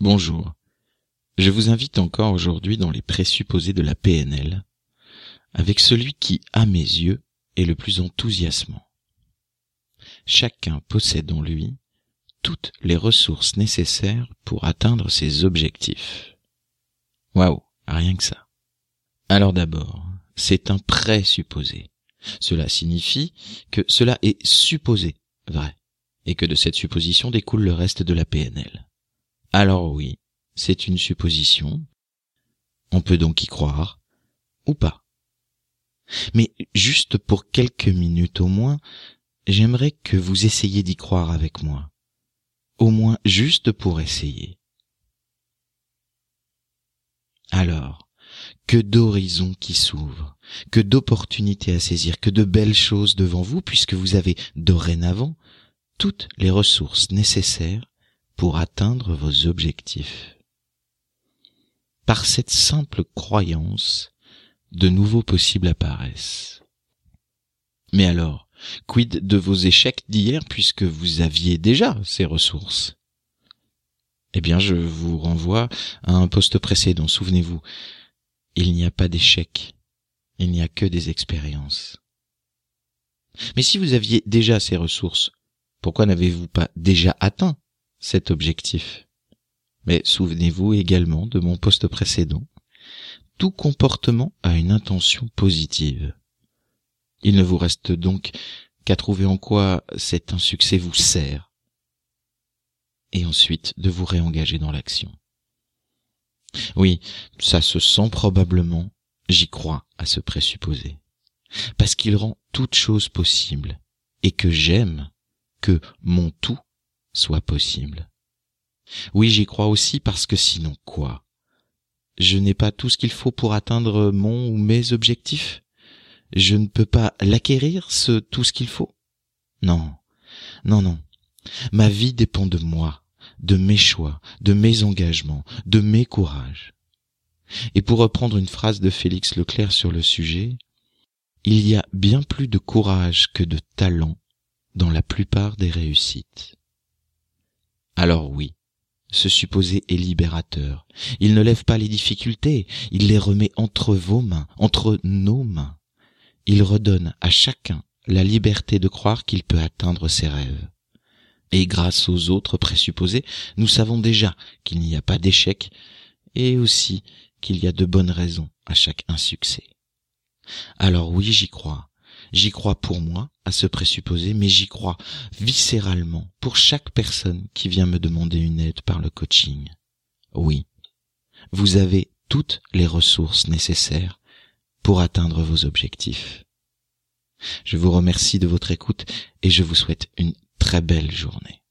Bonjour. Je vous invite encore aujourd'hui dans les présupposés de la PNL, avec celui qui, à mes yeux, est le plus enthousiasmant. Chacun possède en lui toutes les ressources nécessaires pour atteindre ses objectifs. Waouh, rien que ça. Alors d'abord, c'est un présupposé. Cela signifie que cela est supposé vrai, et que de cette supposition découle le reste de la PNL. Alors oui, c'est une supposition. On peut donc y croire, ou pas. Mais juste pour quelques minutes au moins, j'aimerais que vous essayiez d'y croire avec moi. Au moins juste pour essayer. Alors, que d'horizons qui s'ouvrent, que d'opportunités à saisir, que de belles choses devant vous, puisque vous avez dorénavant toutes les ressources nécessaires pour atteindre vos objectifs. Par cette simple croyance, de nouveaux possibles apparaissent. Mais alors, quid de vos échecs d'hier puisque vous aviez déjà ces ressources? Eh bien, je vous renvoie à un poste précédent, souvenez-vous. Il n'y a pas d'échecs, il n'y a que des expériences. Mais si vous aviez déjà ces ressources, pourquoi n'avez-vous pas déjà atteint cet objectif Mais souvenez-vous également de mon poste précédent. Tout comportement a une intention positive. Il ne vous reste donc qu'à trouver en quoi cet insuccès vous sert, et ensuite de vous réengager dans l'action. Oui, ça se sent probablement, j'y crois à ce présupposé, parce qu'il rend toute chose possible, et que j'aime que mon tout soit possible. Oui, j'y crois aussi parce que sinon quoi? Je n'ai pas tout ce qu'il faut pour atteindre mon ou mes objectifs? Je ne peux pas l'acquérir, ce tout ce qu'il faut? Non, non, non. Ma vie dépend de moi, de mes choix, de mes engagements, de mes courages. Et pour reprendre une phrase de Félix Leclerc sur le sujet, il y a bien plus de courage que de talent dans la plupart des réussites. Alors oui, ce supposé est libérateur. Il ne lève pas les difficultés, il les remet entre vos mains, entre nos mains. Il redonne à chacun la liberté de croire qu'il peut atteindre ses rêves. Et grâce aux autres présupposés, nous savons déjà qu'il n'y a pas d'échec et aussi qu'il y a de bonnes raisons à chaque insuccès. Alors oui, j'y crois. J'y crois pour moi, à ce présupposé, mais j'y crois viscéralement pour chaque personne qui vient me demander une aide par le coaching. Oui, vous avez toutes les ressources nécessaires pour atteindre vos objectifs. Je vous remercie de votre écoute et je vous souhaite une très belle journée.